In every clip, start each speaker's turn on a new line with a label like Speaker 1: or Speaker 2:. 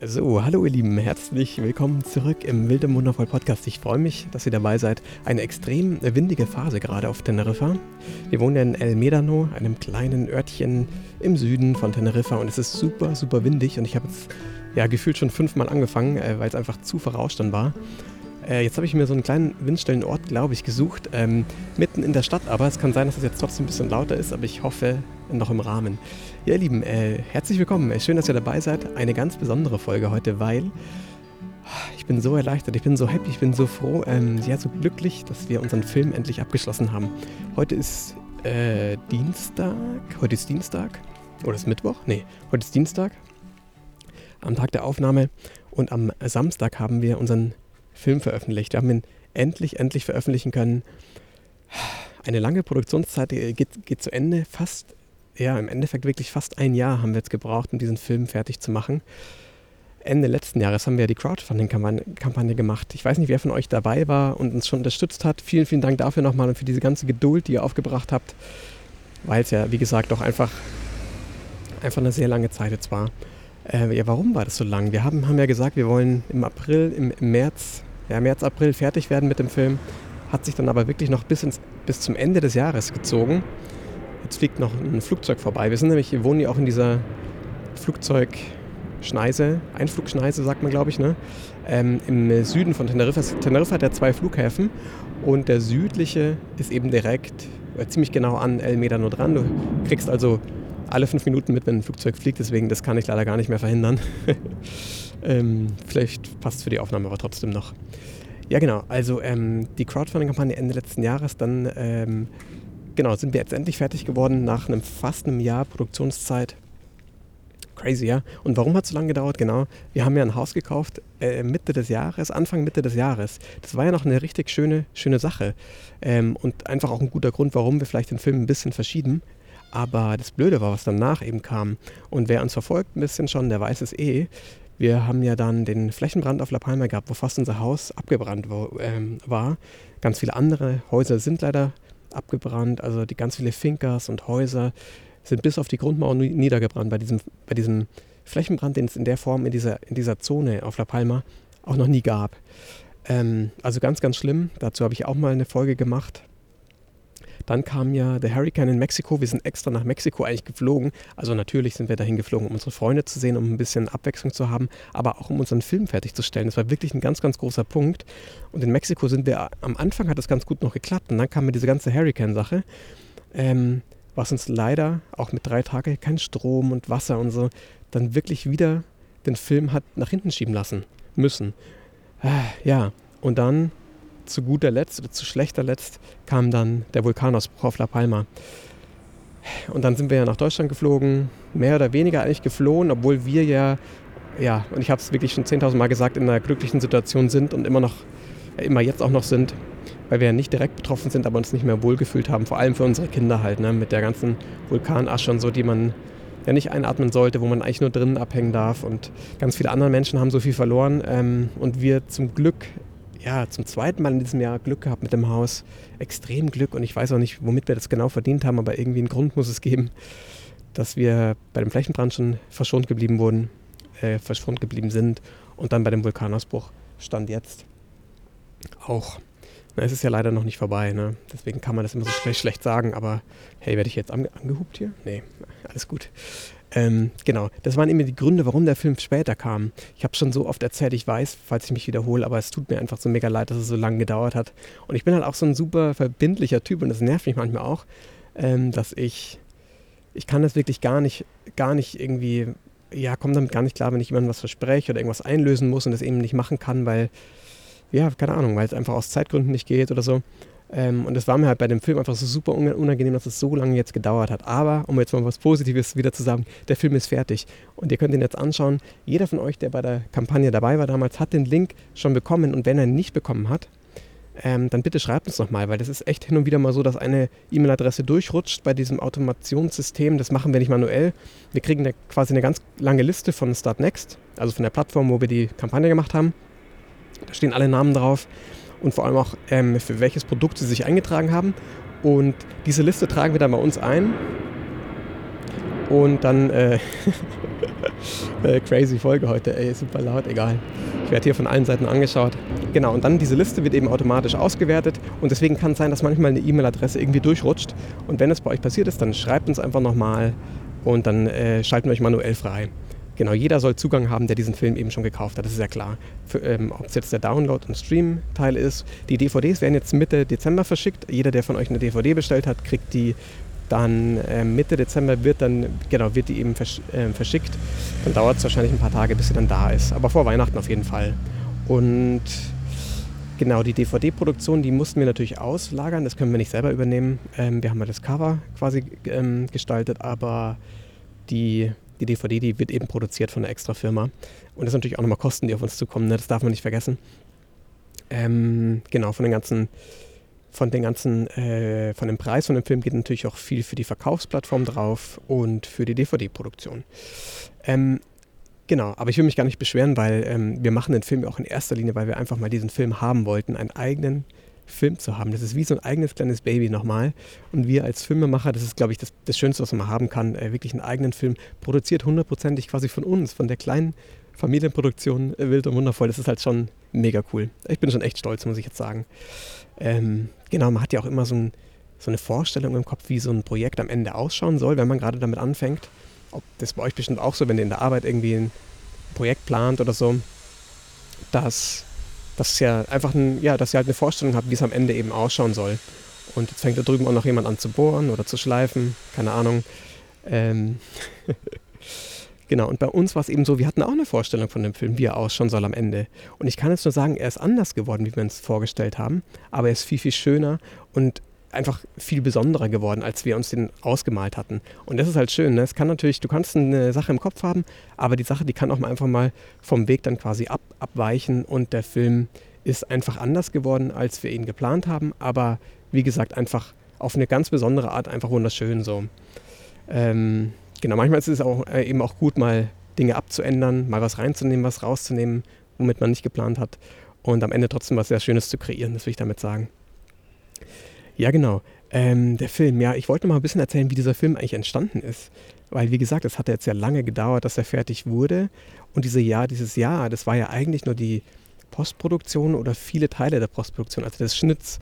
Speaker 1: So, hallo ihr Lieben, herzlich willkommen zurück im Wilde Wundervoll Podcast. Ich freue mich, dass ihr dabei seid. Eine extrem windige Phase gerade auf Teneriffa. Wir wohnen in El Medano, einem kleinen Örtchen im Süden von Teneriffa und es ist super, super windig und ich habe jetzt ja gefühlt schon fünfmal angefangen, äh, weil es einfach zu verrauscht dann war. Äh, jetzt habe ich mir so einen kleinen windstillen Ort, glaube ich, gesucht, ähm, mitten in der Stadt, aber es kann sein, dass es jetzt trotzdem ein bisschen lauter ist, aber ich hoffe noch im Rahmen. Ja, ihr Lieben, äh, herzlich willkommen. Schön, dass ihr dabei seid. Eine ganz besondere Folge heute, weil ich bin so erleichtert, ich bin so happy, ich bin so froh, ähm, ja, so glücklich, dass wir unseren Film endlich abgeschlossen haben. Heute ist äh, Dienstag. Heute ist Dienstag. Oder ist Mittwoch? Nee, heute ist Dienstag. Am Tag der Aufnahme. Und am Samstag haben wir unseren Film veröffentlicht. Wir haben ihn endlich, endlich veröffentlichen können. Eine lange Produktionszeit geht, geht zu Ende, fast ja, im Endeffekt wirklich fast ein Jahr haben wir jetzt gebraucht, um diesen Film fertig zu machen. Ende letzten Jahres haben wir die Crowdfunding-Kampagne gemacht. Ich weiß nicht, wer von euch dabei war und uns schon unterstützt hat. Vielen, vielen Dank dafür nochmal und für diese ganze Geduld, die ihr aufgebracht habt, weil es ja, wie gesagt, doch einfach, einfach eine sehr lange Zeit jetzt war. Äh, ja, warum war das so lang? Wir haben, haben ja gesagt, wir wollen im April, im, im März, ja, März, April fertig werden mit dem Film. Hat sich dann aber wirklich noch bis, ins, bis zum Ende des Jahres gezogen. Jetzt fliegt noch ein Flugzeug vorbei. Wir sind nämlich, wir wohnen ja auch in dieser Flugzeugschneise, Einflugschneise sagt man, glaube ich, ne? Ähm, im Süden von Teneriffa. Teneriffa hat ja zwei Flughäfen und der südliche ist eben direkt, äh, ziemlich genau an El Medano dran. Du kriegst also alle fünf Minuten mit, wenn ein Flugzeug fliegt, deswegen das kann ich leider gar nicht mehr verhindern. ähm, vielleicht passt für die Aufnahme aber trotzdem noch. Ja, genau. Also ähm, die Crowdfunding-Kampagne Ende letzten Jahres, dann ähm, genau, sind wir jetzt endlich fertig geworden nach einem fast einem Jahr Produktionszeit. Crazy, ja. Und warum hat es so lange gedauert? Genau, wir haben ja ein Haus gekauft äh, Mitte des Jahres, Anfang Mitte des Jahres. Das war ja noch eine richtig schöne, schöne Sache. Ähm, und einfach auch ein guter Grund, warum wir vielleicht den Film ein bisschen verschieben. Aber das Blöde war, was danach eben kam. Und wer uns verfolgt ein bisschen schon, der weiß es eh. Wir haben ja dann den Flächenbrand auf La Palma gehabt, wo fast unser Haus abgebrannt ähm, war. Ganz viele andere Häuser sind leider abgebrannt. Also die ganz viele Finkers und Häuser sind bis auf die Grundmauer niedergebrannt bei diesem, bei diesem Flächenbrand, den es in der Form in dieser, in dieser Zone auf La Palma auch noch nie gab. Ähm, also ganz, ganz schlimm. Dazu habe ich auch mal eine Folge gemacht. Dann kam ja der Hurricane in Mexiko. Wir sind extra nach Mexiko eigentlich geflogen. Also natürlich sind wir dahin geflogen, um unsere Freunde zu sehen, um ein bisschen Abwechslung zu haben, aber auch um unseren Film fertigzustellen. Das war wirklich ein ganz, ganz großer Punkt. Und in Mexiko sind wir, am Anfang hat das ganz gut noch geklappt. Und dann kam mir diese ganze Hurricane-Sache. Ähm, was uns leider auch mit drei Tagen kein Strom und Wasser und so dann wirklich wieder den Film hat nach hinten schieben lassen müssen. Ah, ja, und dann zu guter Letzt oder zu schlechter Letzt kam dann der Vulkanausbruch auf La Palma. Und dann sind wir ja nach Deutschland geflogen, mehr oder weniger eigentlich geflohen, obwohl wir ja, ja, und ich habe es wirklich schon 10.000 Mal gesagt, in einer glücklichen Situation sind und immer noch, immer jetzt auch noch sind, weil wir ja nicht direkt betroffen sind, aber uns nicht mehr wohlgefühlt haben, vor allem für unsere Kinder halt, ne, mit der ganzen Vulkanasche und so, die man ja nicht einatmen sollte, wo man eigentlich nur drinnen abhängen darf. Und ganz viele andere Menschen haben so viel verloren ähm, und wir zum Glück ja, zum zweiten Mal in diesem Jahr Glück gehabt mit dem Haus. Extrem Glück und ich weiß auch nicht, womit wir das genau verdient haben, aber irgendwie einen Grund muss es geben, dass wir bei dem Flächenbrand schon verschont geblieben wurden, äh, verschont geblieben sind und dann bei dem Vulkanausbruch stand jetzt auch. Na, es ist ja leider noch nicht vorbei, ne? deswegen kann man das immer so schlecht, schlecht sagen, aber hey, werde ich jetzt ange angehupt hier? Nee, alles gut. Ähm, genau, das waren immer die Gründe, warum der Film später kam. Ich habe schon so oft erzählt, ich weiß, falls ich mich wiederhole, aber es tut mir einfach so mega leid, dass es so lange gedauert hat. Und ich bin halt auch so ein super verbindlicher Typ und das nervt mich manchmal auch, ähm, dass ich, ich kann das wirklich gar nicht, gar nicht irgendwie, ja, komme damit gar nicht klar, wenn ich jemandem was verspreche oder irgendwas einlösen muss und das eben nicht machen kann, weil, ja, keine Ahnung, weil es einfach aus Zeitgründen nicht geht oder so. Ähm, und es war mir halt bei dem Film einfach so super unangenehm, dass es so lange jetzt gedauert hat. Aber, um jetzt mal was Positives wieder zu sagen, der Film ist fertig. Und ihr könnt ihn jetzt anschauen. Jeder von euch, der bei der Kampagne dabei war damals, hat den Link schon bekommen. Und wenn er ihn nicht bekommen hat, ähm, dann bitte schreibt uns nochmal, weil das ist echt hin und wieder mal so, dass eine E-Mail-Adresse durchrutscht bei diesem Automationssystem. Das machen wir nicht manuell. Wir kriegen eine, quasi eine ganz lange Liste von Startnext, also von der Plattform, wo wir die Kampagne gemacht haben. Da stehen alle Namen drauf und vor allem auch ähm, für welches Produkt sie sich eingetragen haben. Und diese Liste tragen wir dann bei uns ein. Und dann, äh, äh, crazy Folge heute, ey, super laut, egal. Ich werde hier von allen Seiten angeschaut. Genau, und dann diese Liste wird eben automatisch ausgewertet und deswegen kann es sein, dass manchmal eine E-Mail-Adresse irgendwie durchrutscht. Und wenn es bei euch passiert ist, dann schreibt uns einfach nochmal und dann äh, schalten wir euch manuell frei. Genau, jeder soll Zugang haben, der diesen Film eben schon gekauft hat, das ist ja klar. ähm, Ob es jetzt der Download- und Stream-Teil ist. Die DVDs werden jetzt Mitte Dezember verschickt. Jeder, der von euch eine DVD bestellt hat, kriegt die dann äh, Mitte Dezember wird dann, genau, wird die eben versch äh, verschickt. Dann dauert es wahrscheinlich ein paar Tage, bis sie dann da ist. Aber vor Weihnachten auf jeden Fall. Und genau, die DVD-Produktion, die mussten wir natürlich auslagern. Das können wir nicht selber übernehmen. Ähm, wir haben ja das Cover quasi ähm, gestaltet, aber die, die DVD, die wird eben produziert von einer extra Firma. Und das sind natürlich auch nochmal Kosten, die auf uns zukommen. Ne? Das darf man nicht vergessen. Ähm, genau, von den ganzen von den ganzen, äh, von dem Preis von dem Film geht natürlich auch viel für die Verkaufsplattform drauf und für die DVD-Produktion. Ähm, genau, aber ich will mich gar nicht beschweren, weil ähm, wir machen den Film auch in erster Linie, weil wir einfach mal diesen Film haben wollten, einen eigenen Film zu haben. Das ist wie so ein eigenes kleines Baby nochmal. Und wir als Filmemacher, das ist, glaube ich, das, das, Schönste, was man haben kann, äh, wirklich einen eigenen Film, produziert hundertprozentig quasi von uns, von der kleinen Familienproduktion, äh, wild und wundervoll. Das ist halt schon mega cool. Ich bin schon echt stolz, muss ich jetzt sagen. Ähm, genau, man hat ja auch immer so, ein, so, eine Vorstellung im Kopf, wie so ein Projekt am Ende ausschauen soll, wenn man gerade damit anfängt. Ob das bei euch bestimmt auch so, wenn ihr in der Arbeit irgendwie ein Projekt plant oder so, dass, dass ja einfach ein, ja, dass ihr halt eine Vorstellung habt, wie es am Ende eben ausschauen soll. Und jetzt fängt da drüben auch noch jemand an zu bohren oder zu schleifen, keine Ahnung. Ähm Genau, und bei uns war es eben so, wir hatten auch eine Vorstellung von dem Film, wie er ausschauen soll am Ende. Und ich kann jetzt nur sagen, er ist anders geworden, wie wir uns vorgestellt haben, aber er ist viel, viel schöner und einfach viel besonderer geworden, als wir uns den ausgemalt hatten. Und das ist halt schön. Ne? Es kann natürlich, du kannst eine Sache im Kopf haben, aber die Sache, die kann auch mal einfach mal vom Weg dann quasi ab, abweichen und der Film ist einfach anders geworden, als wir ihn geplant haben, aber wie gesagt, einfach auf eine ganz besondere Art einfach wunderschön so. Ähm, genau, manchmal ist es auch, äh, eben auch gut, mal Dinge abzuändern, mal was reinzunehmen, was rauszunehmen, womit man nicht geplant hat und am Ende trotzdem was sehr Schönes zu kreieren, das will ich damit sagen. Ja, genau. Ähm, der Film, ja, ich wollte mal ein bisschen erzählen, wie dieser Film eigentlich entstanden ist. Weil, wie gesagt, es hat jetzt ja lange gedauert, dass er fertig wurde. Und diese Jahr, dieses Jahr, das war ja eigentlich nur die Postproduktion oder viele Teile der Postproduktion, also des Schnitts,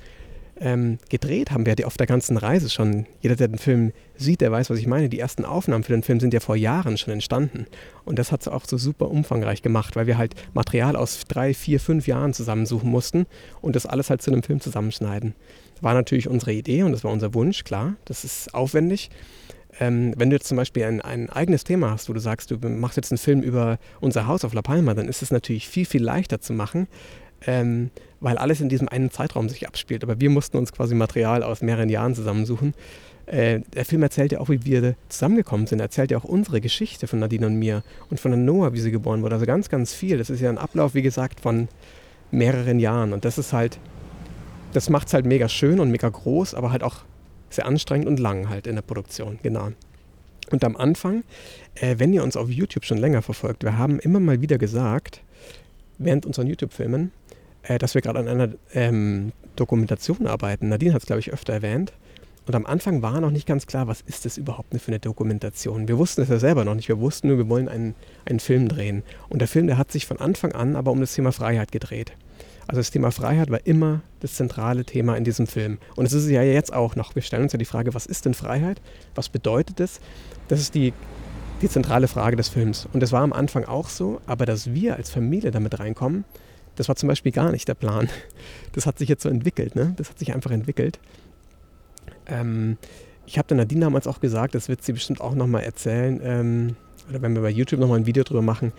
Speaker 1: ähm, gedreht haben wir ja auf der ganzen Reise schon. Jeder, der den Film sieht, der weiß, was ich meine. Die ersten Aufnahmen für den Film sind ja vor Jahren schon entstanden. Und das hat es auch so super umfangreich gemacht, weil wir halt Material aus drei, vier, fünf Jahren zusammensuchen mussten und das alles halt zu einem Film zusammenschneiden. War natürlich unsere Idee und das war unser Wunsch, klar. Das ist aufwendig. Ähm, wenn du jetzt zum Beispiel ein, ein, eigenes Thema hast, wo du sagst, du machst jetzt einen Film über unser Haus auf La Palma, dann ist es natürlich viel, viel leichter zu machen, ähm, weil alles in diesem einen Zeitraum sich abspielt. Aber wir mussten uns quasi Material aus mehreren Jahren zusammensuchen. Äh, der Film erzählt ja auch, wie wir zusammengekommen sind. Er erzählt ja auch unsere Geschichte von Nadine und mir und von der Noah, wie sie geboren wurde. Also ganz, ganz viel. Das ist ja ein Ablauf, wie gesagt, von mehreren Jahren. Und das ist halt, das macht es halt mega schön und mega groß, aber halt auch sehr anstrengend und lang halt in der Produktion. Genau. Und am Anfang, äh, wenn ihr uns auf YouTube schon länger verfolgt, wir haben immer mal wieder gesagt, während unseren YouTube-Filmen, äh, dass wir gerade an einer ähm, Dokumentation arbeiten. Nadine hat es, glaube ich, öfter erwähnt. Und am Anfang war noch nicht ganz klar, was ist das überhaupt für eine Dokumentation. Wir wussten es ja selber noch nicht. Wir wussten nur, wir wollen einen, einen Film drehen. Und der Film, der hat sich von Anfang an aber um das Thema Freiheit gedreht. Also das Thema Freiheit war immer das zentrale Thema in diesem Film. Und es ist ja jetzt auch noch. Wir stellen uns ja die Frage, was ist denn Freiheit? Was bedeutet es? Das ist die, die zentrale Frage des Films. Und das war am Anfang auch so, aber dass wir als Familie damit reinkommen, das war zum Beispiel gar nicht der Plan. Das hat sich jetzt so entwickelt, ne? Das hat sich einfach entwickelt. Ähm, ich habe der Nadine damals auch gesagt, das wird sie bestimmt auch nochmal erzählen, ähm, oder wenn wir bei YouTube nochmal ein Video drüber machen.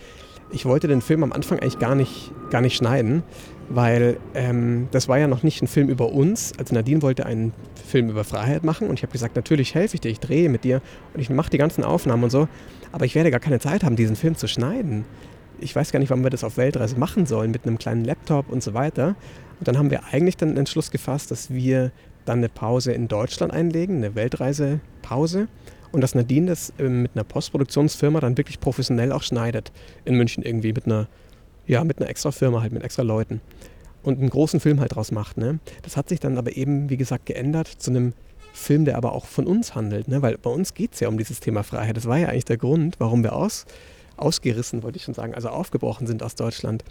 Speaker 1: Ich wollte den Film am Anfang eigentlich gar nicht, gar nicht schneiden, weil ähm, das war ja noch nicht ein Film über uns. Also Nadine wollte einen Film über Freiheit machen und ich habe gesagt, natürlich helfe ich dir, ich drehe mit dir und ich mache die ganzen Aufnahmen und so, aber ich werde gar keine Zeit haben, diesen Film zu schneiden ich weiß gar nicht, wann wir das auf Weltreise machen sollen, mit einem kleinen Laptop und so weiter. Und dann haben wir eigentlich dann den Entschluss gefasst, dass wir dann eine Pause in Deutschland einlegen, eine Weltreisepause. Und dass Nadine das äh, mit einer Postproduktionsfirma dann wirklich professionell auch schneidet. In München irgendwie mit einer, ja, mit einer extra Firma, halt mit extra Leuten. Und einen großen Film halt draus macht. Ne? Das hat sich dann aber eben, wie gesagt, geändert zu einem Film, der aber auch von uns handelt, ne? weil bei uns geht es ja um dieses Thema Freiheit. Das war ja eigentlich der Grund, warum wir aus, ausgerissen, wollte ich schon sagen, also aufgebrochen sind aus Deutschland.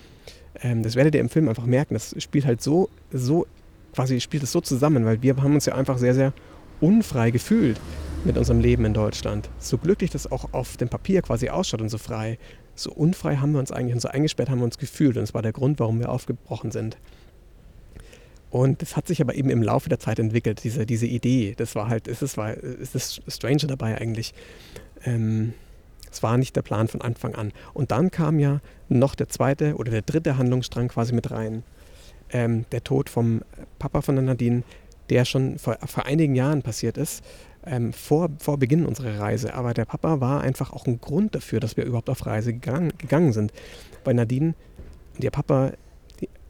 Speaker 1: Ähm, das werdet ihr im Film einfach merken. Das spielt halt so, so, quasi spielt es so zusammen, weil wir haben uns ja einfach sehr, sehr unfrei gefühlt mit unserem Leben in Deutschland. So glücklich das auch auf dem Papier quasi ausschaut und so frei, so unfrei haben wir uns eigentlich und so eingesperrt haben wir uns gefühlt. Und das war der Grund, warum wir aufgebrochen sind. Und das hat sich aber eben im Laufe der Zeit entwickelt, diese, diese Idee. Das war halt, ist war, ist das Strange dabei eigentlich. Ähm, es war nicht der Plan von Anfang an. Und dann kam ja noch der zweite oder der dritte Handlungsstrang quasi mit rein. Ähm, der Tod vom Papa von der Nadine, der schon vor, vor einigen Jahren passiert ist, ähm, vor, vor Beginn unserer Reise. Aber der Papa war einfach auch ein Grund dafür, dass wir überhaupt auf Reise gegangen, gegangen sind. Bei Nadine, ihr Papa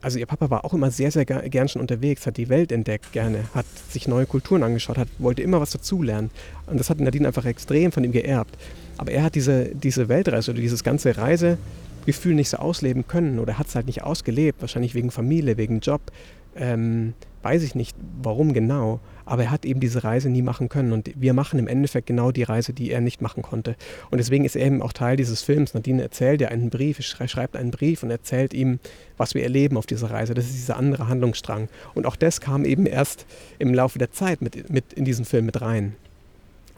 Speaker 1: also ihr Papa war auch immer sehr, sehr gern schon unterwegs, hat die Welt entdeckt gerne, hat sich neue Kulturen angeschaut, hat, wollte immer was dazulernen. Und das hat Nadine einfach extrem von ihm geerbt. Aber er hat diese, diese Weltreise oder dieses ganze Reisegefühl nicht so ausleben können oder hat es halt nicht ausgelebt, wahrscheinlich wegen Familie, wegen Job. Ähm, weiß ich nicht, warum genau, aber er hat eben diese Reise nie machen können und wir machen im Endeffekt genau die Reise, die er nicht machen konnte. Und deswegen ist er eben auch Teil dieses Films. Nadine erzählt ja einen Brief, schreibt einen Brief und erzählt ihm, was wir erleben auf dieser Reise. Das ist dieser andere Handlungsstrang. Und auch das kam eben erst im Laufe der Zeit mit, mit in diesen Film mit rein.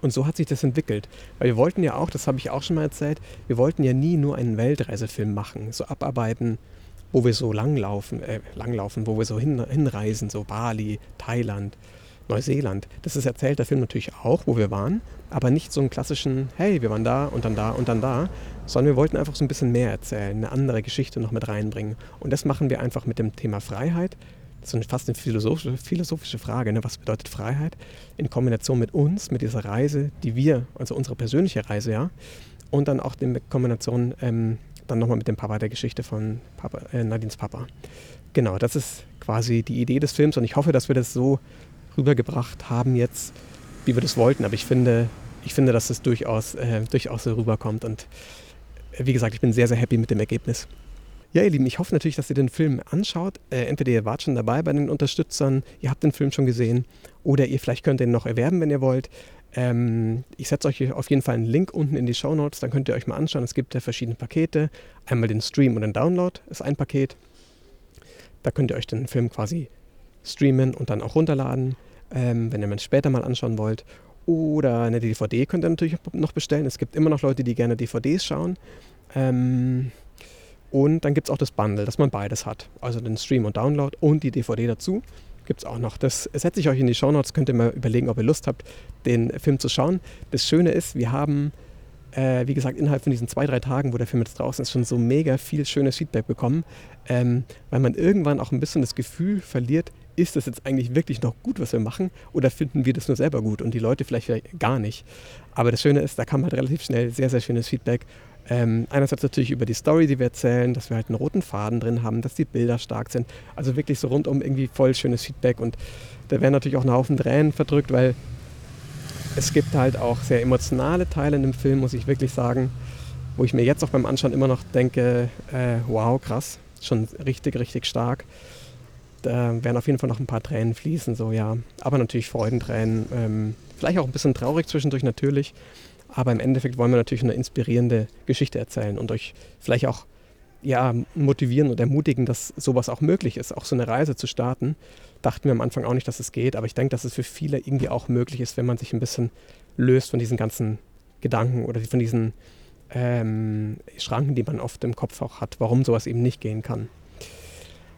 Speaker 1: Und so hat sich das entwickelt. Weil wir wollten ja auch, das habe ich auch schon mal erzählt, wir wollten ja nie nur einen Weltreisefilm machen, so abarbeiten, wo wir so langlaufen, äh, langlaufen, wo wir so hin, hinreisen, so Bali, Thailand, Neuseeland. Das ist erzählt der Film natürlich auch, wo wir waren, aber nicht so einen klassischen, hey, wir waren da und dann da und dann da, sondern wir wollten einfach so ein bisschen mehr erzählen, eine andere Geschichte noch mit reinbringen. Und das machen wir einfach mit dem Thema Freiheit. Das ist fast eine philosophische, philosophische Frage, ne? was bedeutet Freiheit? In Kombination mit uns, mit dieser Reise, die wir, also unsere persönliche Reise, ja, und dann auch in Kombination ähm, dann nochmal mit dem Papa der Geschichte von Papa, äh, Nadines Papa. Genau, das ist quasi die Idee des Films und ich hoffe, dass wir das so rübergebracht haben jetzt, wie wir das wollten. Aber ich finde, ich finde, dass es durchaus, äh, durchaus so rüberkommt und äh, wie gesagt, ich bin sehr, sehr happy mit dem Ergebnis. Ja, ihr Lieben, ich hoffe natürlich, dass ihr den Film anschaut. Äh, entweder ihr wart schon dabei bei den Unterstützern, ihr habt den Film schon gesehen oder ihr vielleicht könnt ihn noch erwerben, wenn ihr wollt. Ähm, ich setze euch auf jeden Fall einen Link unten in die Show Notes, dann könnt ihr euch mal anschauen. Es gibt ja verschiedene Pakete. Einmal den Stream und den Download ist ein Paket. Da könnt ihr euch den Film quasi streamen und dann auch runterladen, ähm, wenn ihr ihn später mal anschauen wollt. Oder eine DVD könnt ihr natürlich noch bestellen. Es gibt immer noch Leute, die gerne DVDs schauen. Ähm, und dann gibt es auch das Bundle, dass man beides hat. Also den Stream und Download und die DVD dazu gibt es auch noch. Das setze ich euch in die Shownotes, könnt ihr mal überlegen, ob ihr Lust habt, den Film zu schauen. Das Schöne ist, wir haben, äh, wie gesagt, innerhalb von diesen zwei, drei Tagen, wo der Film jetzt draußen ist, schon so mega viel schönes Feedback bekommen, ähm, weil man irgendwann auch ein bisschen das Gefühl verliert, ist das jetzt eigentlich wirklich noch gut, was wir machen, oder finden wir das nur selber gut und die Leute vielleicht, vielleicht gar nicht. Aber das Schöne ist, da kam halt relativ schnell sehr, sehr schönes Feedback ähm, einerseits natürlich über die Story, die wir erzählen, dass wir halt einen roten Faden drin haben, dass die Bilder stark sind. Also wirklich so rundum irgendwie voll schönes Feedback. Und da werden natürlich auch ein Haufen Tränen verdrückt, weil es gibt halt auch sehr emotionale Teile in dem Film, muss ich wirklich sagen, wo ich mir jetzt auch beim Anschauen immer noch denke, äh, wow, krass, schon richtig, richtig stark. Da werden auf jeden Fall noch ein paar Tränen fließen, so ja. Aber natürlich Freudentränen, ähm, vielleicht auch ein bisschen traurig zwischendurch natürlich. Aber im Endeffekt wollen wir natürlich eine inspirierende Geschichte erzählen und euch vielleicht auch ja, motivieren und ermutigen, dass sowas auch möglich ist, auch so eine Reise zu starten. Dachten wir am Anfang auch nicht, dass es geht, aber ich denke, dass es für viele irgendwie auch möglich ist, wenn man sich ein bisschen löst von diesen ganzen Gedanken oder von diesen ähm, Schranken, die man oft im Kopf auch hat, warum sowas eben nicht gehen kann.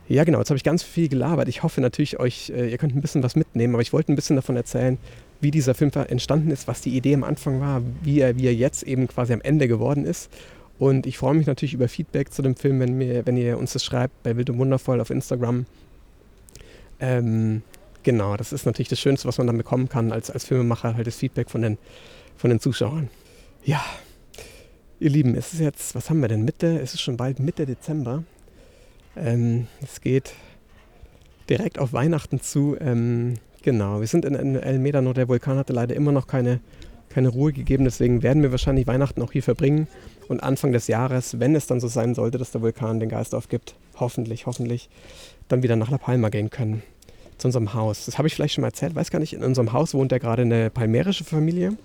Speaker 1: Ja, genau, jetzt habe ich ganz viel gelabert. Ich hoffe natürlich, euch, äh, ihr könnt ein bisschen was mitnehmen, aber ich wollte ein bisschen davon erzählen, wie dieser Film entstanden ist, was die Idee am Anfang war, wie er, wie er jetzt eben quasi am Ende geworden ist. Und ich freue mich natürlich über Feedback zu dem Film, wenn, mir, wenn ihr uns das schreibt bei Wild und Wundervoll auf Instagram. Ähm, genau, das ist natürlich das Schönste, was man dann bekommen kann als, als Filmemacher, halt das Feedback von den, von den Zuschauern. Ja, ihr Lieben, es ist jetzt, was haben wir denn, Mitte, es ist schon bald Mitte Dezember. Ähm, es geht direkt auf Weihnachten zu. Ähm, Genau, wir sind in, in El Medano. Der Vulkan hatte leider immer noch keine, keine Ruhe gegeben. Deswegen werden wir wahrscheinlich Weihnachten auch hier verbringen. Und Anfang des Jahres, wenn es dann so sein sollte, dass der Vulkan den Geist aufgibt, hoffentlich, hoffentlich, dann wieder nach La Palma gehen können. zu unserem Haus. Das habe ich vielleicht schon mal erzählt, weiß gar nicht. In unserem Haus wohnt ja gerade eine palmerische Familie,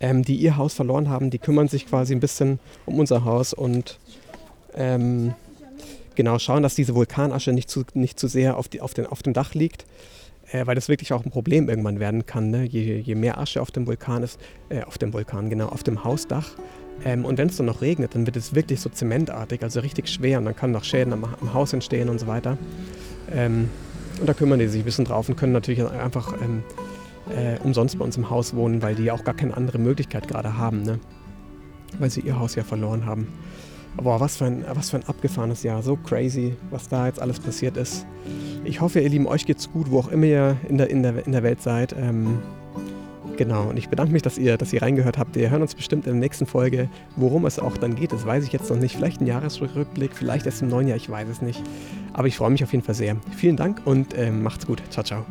Speaker 1: ähm, die ihr Haus verloren haben. Die kümmern sich quasi ein bisschen um unser Haus und ähm, genau schauen, dass diese Vulkanasche nicht zu, nicht zu sehr auf, die, auf, den, auf dem Dach liegt, äh, weil das wirklich auch ein Problem irgendwann werden kann. Ne? Je, je mehr Asche auf dem Vulkan ist, äh, auf dem Vulkan, genau, auf dem Hausdach. Ähm, und wenn es dann noch regnet, dann wird es wirklich so zementartig, also richtig schwer und dann können noch Schäden am, am Haus entstehen und so weiter. Ähm, und da kümmern die sich ein bisschen drauf und können natürlich einfach ähm, äh, umsonst bei uns im Haus wohnen, weil die auch gar keine andere Möglichkeit gerade haben, ne? weil sie ihr Haus ja verloren haben. Boah, was für, ein, was für ein abgefahrenes Jahr. So crazy, was da jetzt alles passiert ist. Ich hoffe, ihr Lieben, euch geht's gut, wo auch immer ihr in der, in der, in der Welt seid. Ähm, genau, und ich bedanke mich, dass ihr, dass ihr reingehört habt. Wir hören uns bestimmt in der nächsten Folge. Worum es auch dann geht, das weiß ich jetzt noch nicht. Vielleicht ein Jahresrückblick, vielleicht erst im neuen Jahr, ich weiß es nicht. Aber ich freue mich auf jeden Fall sehr. Vielen Dank und ähm, macht's gut. Ciao, ciao.